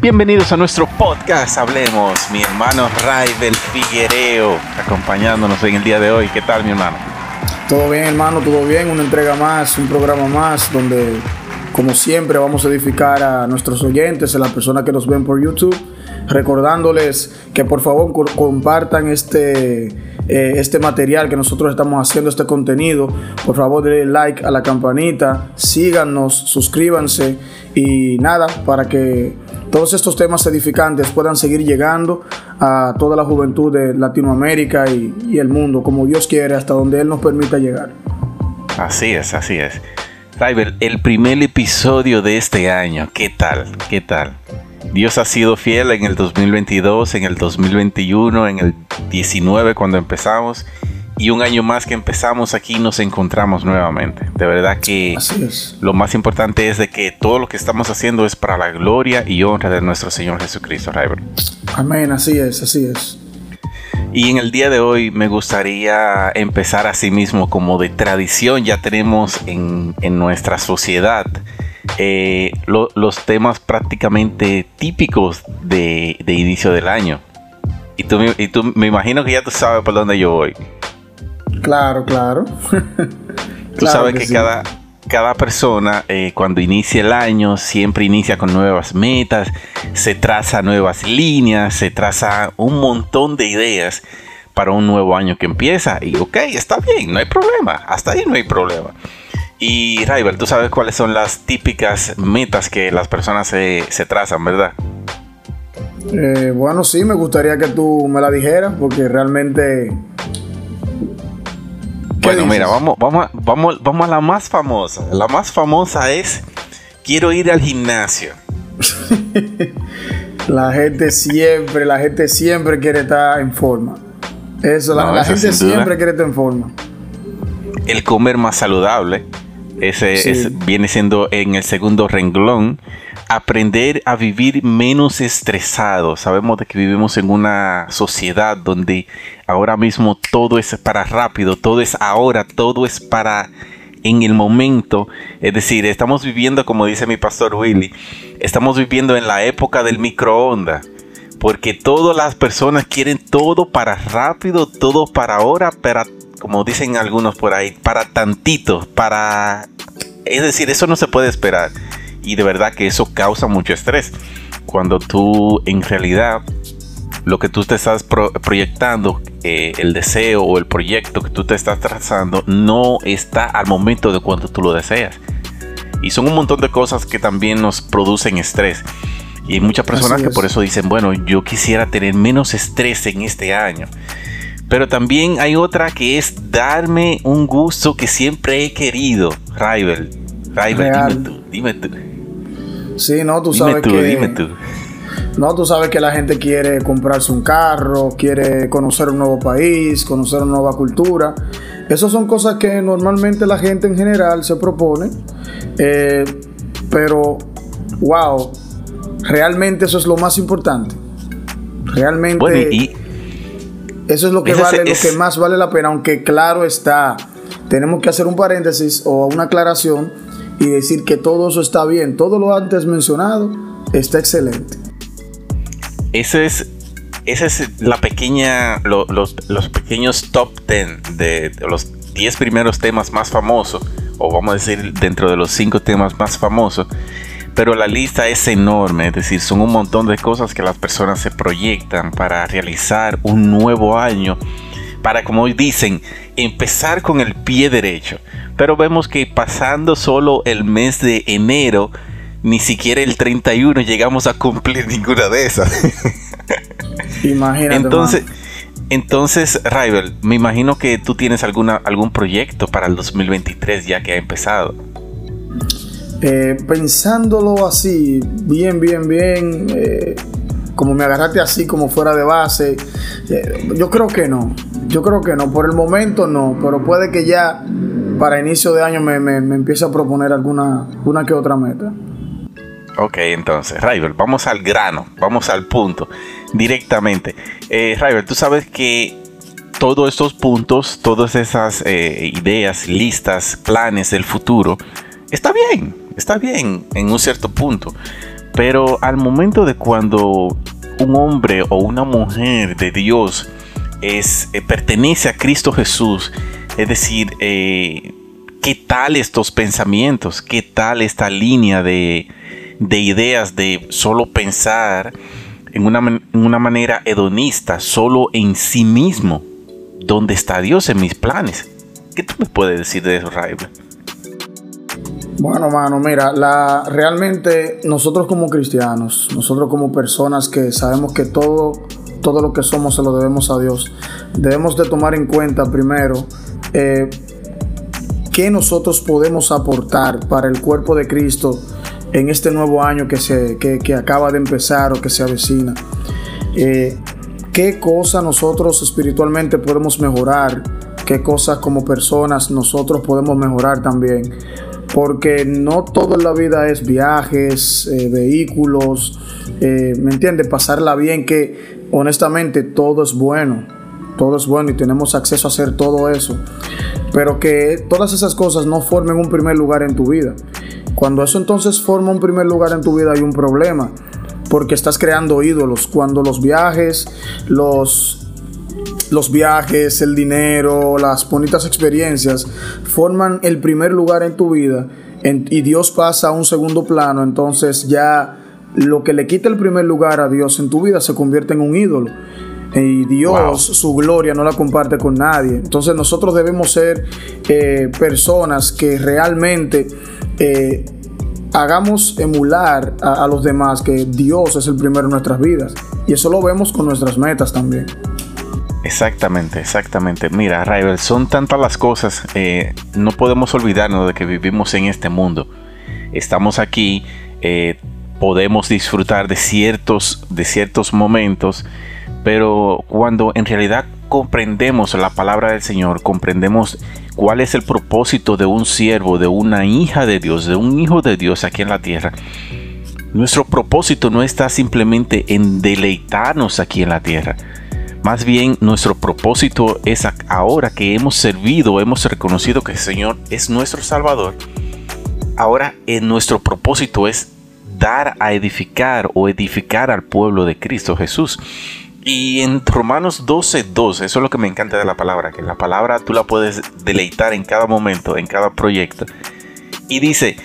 Bienvenidos a nuestro podcast Hablemos, mi hermano Raibel Figuereo, acompañándonos en el día de hoy. ¿Qué tal, mi hermano? Todo bien, hermano, todo bien. Una entrega más, un programa más, donde, como siempre, vamos a edificar a nuestros oyentes, a las personas que nos ven por YouTube, recordándoles que por favor compartan este, eh, este material que nosotros estamos haciendo, este contenido. Por favor, denle like a la campanita, síganos, suscríbanse y nada, para que todos estos temas edificantes puedan seguir llegando a toda la juventud de Latinoamérica y, el mundo, como Dios quiere, hasta donde Él nos permita llegar. Así es, así es. Rival, el primer episodio de este año, ¿qué tal? ¿Qué tal? Dios ha sido fiel en el 2022, en el 2021, en el 19 cuando empezamos y un año más que empezamos aquí nos encontramos nuevamente. De verdad que lo más importante es de que todo lo que estamos haciendo es para la gloria y honra de nuestro Señor Jesucristo, Amén, así es, así es. Y en el día de hoy me gustaría empezar así mismo como de tradición, ya tenemos en, nuestra sociedad eh, los temas prácticamente típicos de, inicio del año. Y tú, y tú me imagino que ya tú sabes por dónde yo voy. Claro, claro. Tú sabes que, cada, cada persona eh, cuando inicia el año siempre inicia con nuevas metas, se traza nuevas líneas, se traza un montón de ideas para un nuevo año que empieza. Y ok, está bien, no hay problema. Hasta ahí no hay problema. Y Rival, tú sabes cuáles son las típicas metas que las personas se, trazan, ¿verdad? Eh, bueno, sí, me gustaría que tú me la dijeras porque realmente bueno, mira, vamos, vamos, vamos, vamos a la más famosa. La más famosa es quiero ir al gimnasio. la gente siempre, la gente siempre quiere estar en forma. Eso, la, gente siempre quiere estar en forma. El comer más saludable. Ese viene siendo en el segundo renglón aprender a vivir menos estresado. Sabemos de que vivimos en una sociedad donde ahora mismo todo es para rápido, todo es ahora, todo es para en el momento. Es decir, estamos viviendo, como dice mi pastor Willy, estamos viviendo en la época del microondas. Porque todas las personas quieren todo para rápido, todo para ahora, para, como dicen algunos por ahí, para tantito, para... Es decir, eso no se puede esperar y de verdad que eso causa mucho estrés. Cuando tú en realidad lo que tú te estás proyectando, eh, el deseo o el proyecto que tú te estás trazando, no está al momento de cuando tú lo deseas. Y son un montón de cosas que también nos producen estrés. Y hay muchas personas que por eso dicen, bueno, yo quisiera tener menos estrés en este año. Pero también hay otra que es darme un gusto que siempre he querido. Rival, Rival, dime tú, dime tú. Sí, no, tú sabes que. No, tú sabes que la gente quiere comprarse un carro, quiere conocer un nuevo país, conocer una nueva cultura. Esas son cosas que normalmente la gente en general se propone. Eh, pero, wow, realmente eso es lo más importante. Realmente. Eso es lo que vale, lo que más vale la pena, aunque claro está, tenemos que hacer un paréntesis o una aclaración y decir que todo eso está bien, todo lo antes mencionado está excelente. Ese es, esa es la pequeña, los, pequeños top 10 de, los 10 primeros temas más famosos, o vamos a decir dentro de los 5 temas más famosos, pero la lista es enorme, es decir, son un montón de cosas que las personas se proyectan para realizar un nuevo año, para como dicen, empezar con el pie derecho. Pero vemos que pasando solo el mes de enero, ni siquiera el 31 llegamos a cumplir ninguna de esas. Imagínate. Entonces, entonces, Rival, me imagino que tú tienes alguna, algún proyecto para el 2023 ya que ha empezado. Eh, pensándolo así, bien, bien, bien, eh, como me agarraste así, como fuera de base, eh, yo creo que no. Yo creo que no. Por el momento no, pero puede que ya para inicio de año me, empiece a proponer alguna una que otra meta. Ok, entonces, Rival, vamos al grano, vamos al punto, directamente. Eh, tú sabes que todos estos puntos, todas esas ideas, listas, planes del futuro, está bien, está bien en un cierto punto. Pero al momento de cuando un hombre o una mujer de Dios es, eh, pertenece a Cristo Jesús, es decir, eh, ¿qué tal estos pensamientos? ¿Qué tal esta línea de, ideas de solo pensar en una, en una, manera hedonista, solo en sí mismo? ¿Dónde está Dios en mis planes? ¿Qué tú me puedes decir de eso, Raibel? Bueno, mano, mira, la, realmente nosotros como cristianos, nosotros como personas que sabemos que todo, todo lo que somos se lo debemos a Dios, debemos de tomar en cuenta primero eh, qué nosotros podemos aportar para el cuerpo de Cristo en este nuevo año que, se, que, acaba de empezar o que se avecina. Eh, qué cosas nosotros espiritualmente podemos mejorar, qué cosas como personas nosotros podemos mejorar también porque no todo en la vida es viajes, eh, vehículos, eh, ¿me entiendes? Pasarla bien, que honestamente todo es bueno, todo es bueno y tenemos acceso a hacer todo eso, pero que todas esas cosas no formen un primer lugar en tu vida. Cuando eso entonces forma un primer lugar en tu vida hay un problema, porque estás creando ídolos. Cuando los viajes, los los viajes, el dinero, las bonitas experiencias forman el primer lugar en tu vida y Dios pasa a un segundo plano, entonces ya lo que le quita el primer lugar a Dios en tu vida se convierte en un ídolo. Y Dios, su gloria, no la comparte con nadie. Entonces nosotros debemos ser eh, personas que realmente eh, hagamos emular a, a los demás que Dios es el primero en nuestras vidas. Y eso lo vemos con nuestras metas también. Exactamente, exactamente. Mira, Rival, son tantas las cosas, eh, no podemos olvidarnos de que vivimos en este mundo. Estamos aquí, eh, podemos disfrutar de ciertos, de ciertos momentos, pero cuando en realidad comprendemos la palabra del Señor, comprendemos cuál es el propósito de un siervo, de una hija de Dios, de un hijo de Dios aquí en la tierra, nuestro propósito no está simplemente en deleitarnos aquí en la tierra, más bien nuestro propósito es ahora que hemos servido, hemos reconocido que el Señor es nuestro Salvador. Ahora en nuestro propósito es dar a edificar o edificar al pueblo de Cristo Jesús. Y en Romanos 12, 12, eso es lo que me encanta de la palabra, que la palabra tú la puedes deleitar en cada momento, en cada proyecto. Y dice,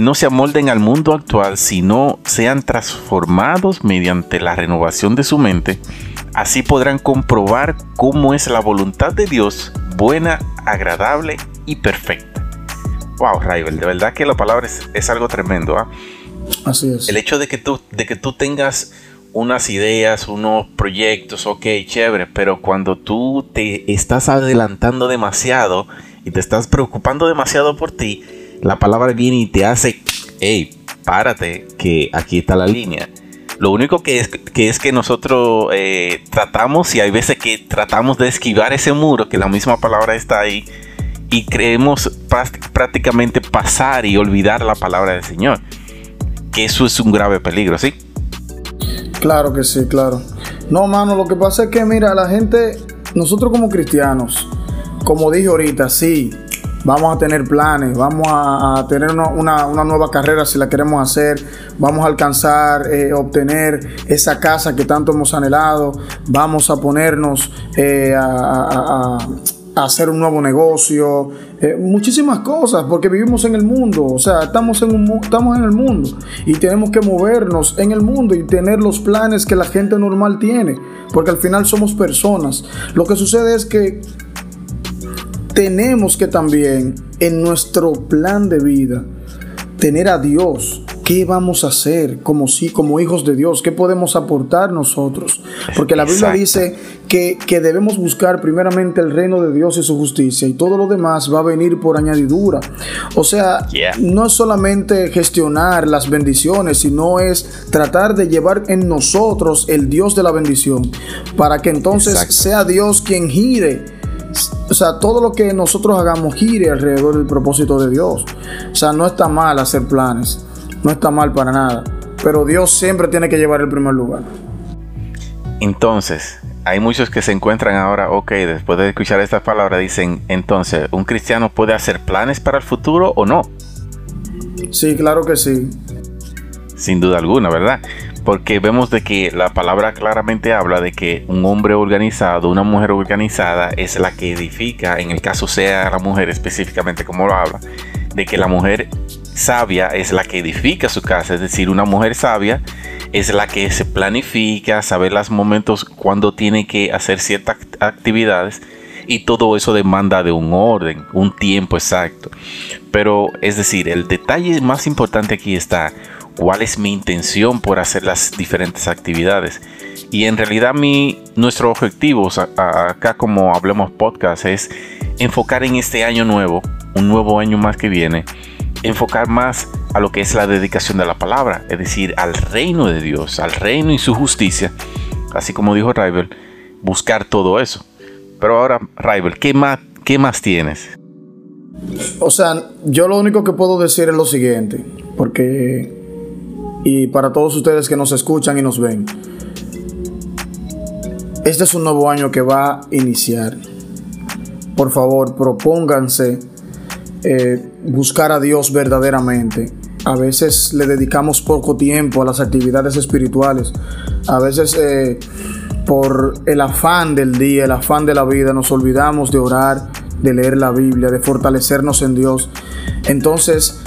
no se amolden al mundo actual, sino sean transformados mediante la renovación de su mente Así podrán comprobar cómo es la voluntad de Dios, buena, agradable y perfecta. Wow, Raibel, de verdad que la palabra es, algo tremendo. ¿ah? Así es. El hecho de que, tú, de que tú tengas unas ideas, unos proyectos, ok, chévere, pero cuando tú te estás adelantando demasiado y te estás preocupando demasiado por ti, la palabra viene y te hace, hey, párate, que aquí está la línea. Lo único que es que, es que nosotros eh, tratamos, y hay veces que tratamos de esquivar ese muro, que la misma palabra está ahí, y creemos prácticamente pasar y olvidar la palabra del Señor. Que eso es un grave peligro, ¿sí? Claro que sí, claro. No, mano, lo que pasa es que, mira, la gente, nosotros como cristianos, como dije ahorita, sí, vamos a tener planes, vamos a, tener una, nueva carrera si la queremos hacer, vamos a alcanzar, eh, obtener esa casa que tanto hemos anhelado, vamos a ponernos eh, a, hacer un nuevo negocio, eh, muchísimas cosas, porque vivimos en el mundo, o sea, estamos en, un, estamos en el mundo y tenemos que movernos en el mundo y tener los planes que la gente normal tiene, porque al final somos personas. Lo que sucede es que tenemos que también en nuestro plan de vida tener a Dios. ¿Qué vamos a hacer como si, como hijos de Dios? ¿Qué podemos aportar nosotros? Porque la Biblia dice que, debemos buscar primeramente el reino de Dios y su justicia y todo lo demás va a venir por añadidura. O sea, no es solamente gestionar las bendiciones, sino es tratar de llevar en nosotros el Dios de la bendición para que entonces sea Dios quien gire o sea, todo lo que nosotros hagamos gire alrededor del propósito de Dios. O sea, no está mal hacer planes, no está mal para nada, pero Dios siempre tiene que llevar el primer lugar. Entonces, hay muchos que se encuentran ahora, ok, después de escuchar estas palabras, dicen, entonces, ¿un cristiano puede hacer planes para el futuro o no? Sí, claro que sí. sin duda alguna, ¿verdad? Porque vemos de que la palabra claramente habla de que un hombre organizado, una mujer organizada es la que edifica, en el caso sea la mujer específicamente como lo habla, de que la mujer sabia es la que edifica su casa, es decir, una mujer sabia es la que se planifica, sabe los momentos cuando tiene que hacer ciertas actividades y todo eso demanda de un orden, un tiempo exacto. Pero es decir, el detalle más importante aquí está cuál es mi intención por hacer las diferentes actividades. Y en realidad mi, nuestro objetivo acá como Hablemos Podcast es enfocar en este año nuevo, un nuevo año más que viene, enfocar más a lo que es la dedicación de la palabra, es decir, al reino de Dios, al reino y su justicia, así como dijo Rival, buscar todo eso. Pero ahora, Rival, ¿qué más, qué más tienes? O sea, yo lo único que puedo decir es lo siguiente, porque, y para todos ustedes que nos escuchan y nos ven, este es un nuevo año que va a iniciar. Por favor, propónganse eh, buscar a Dios verdaderamente. A veces le dedicamos poco tiempo a las actividades espirituales. A veces eh, por el afán del día, el afán de la vida, nos olvidamos de orar, de leer la Biblia, de fortalecernos en Dios. Entonces,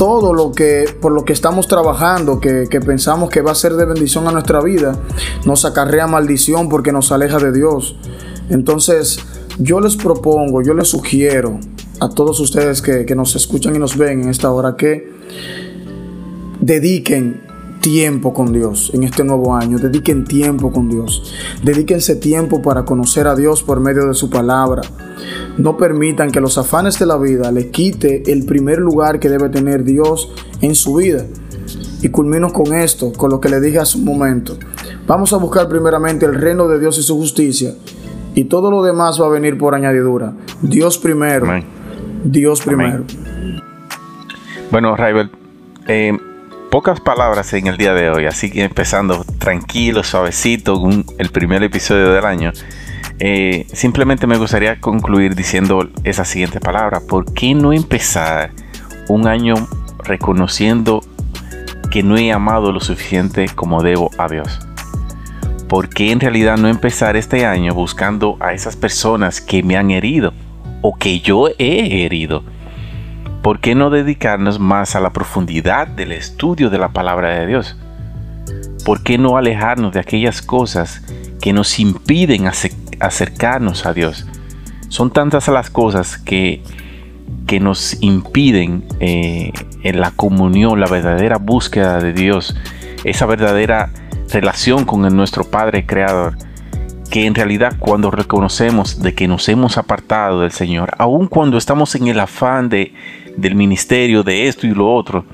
todo lo que por lo que estamos trabajando, que, que, pensamos que va a ser de bendición a nuestra vida, nos acarrea maldición porque nos aleja de Dios. Entonces, yo les propongo, yo les sugiero a todos ustedes que, que nos escuchan y nos ven en esta hora que dediquen tiempo con Dios en este nuevo año. Dediquen tiempo con Dios. Dedíquense tiempo para conocer a Dios por medio de su palabra. No permitan que los afanes de la vida le quite el primer lugar que debe tener Dios en su vida. Y culmino con esto, con lo que le dije hace un momento. Vamos a buscar primeramente el reino de Dios y su justicia. Y todo lo demás va a venir por añadidura. Dios primero. Dios primero. Bueno, Raibel, eh, pocas palabras en el día de hoy, así que empezando tranquilo, suavecito, con el primer episodio del año. Eh, simplemente me gustaría concluir diciendo esa siguiente palabra. ¿Por qué no empezar un año reconociendo que no he amado lo suficiente como debo a Dios? ¿Por qué en realidad no empezar este año buscando a esas personas que me han herido o que yo he herido? ¿Por qué no dedicarnos más a la profundidad del estudio de la palabra de Dios? ¿Por qué no alejarnos de aquellas cosas que nos impiden acercarnos a Dios? Son tantas las cosas que, que nos impiden eh, en la comunión, la verdadera búsqueda de Dios, esa verdadera relación con nuestro Padre Creador que en realidad cuando reconocemos de que nos hemos apartado del Señor, aun cuando estamos en el afán de, del ministerio, de esto y lo otro,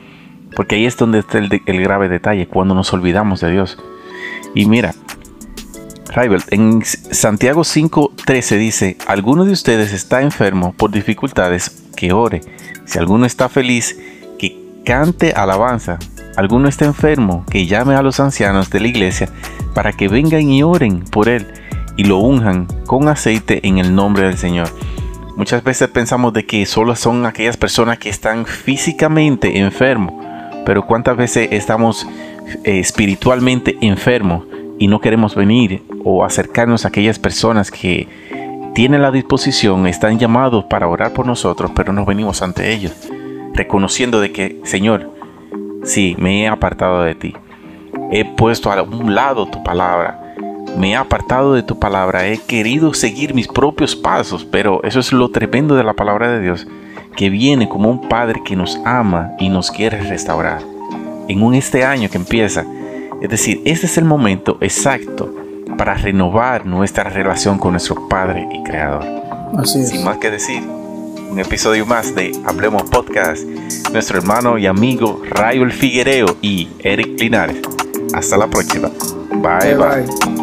porque ahí es donde está el, grave detalle, cuando nos olvidamos de Dios. Y mira, Raibel, en Santiago 5:13 dice, alguno de ustedes está enfermo por dificultades, que ore. Si alguno está feliz, que cante alabanza. Alguno está enfermo, que llame a los ancianos de la iglesia para que vengan y oren por él y lo unjan con aceite en el nombre del Señor. Muchas veces pensamos de que solo son aquellas personas que están físicamente enfermos, pero cuántas veces estamos eh, espiritualmente enfermos y no queremos venir o acercarnos a aquellas personas que tienen la disposición, están llamados para orar por nosotros, pero no venimos ante ellos, reconociendo de que, Señor, sí, me he apartado de ti, he puesto a un lado tu palabra, me he apartado de tu palabra, he querido seguir mis propios pasos, pero eso es lo tremendo de la palabra de Dios, que viene como un Padre que nos ama y nos quiere restaurar. En un este año que empieza, es decir, este es el momento exacto para renovar nuestra relación con nuestro Padre y Creador. Así es. Sin más que decir, un episodio más de Hablemos Podcast, nuestro hermano y amigo Rayo Figuereo y Eric Linares. Hasta la próxima. bye. bye. bye.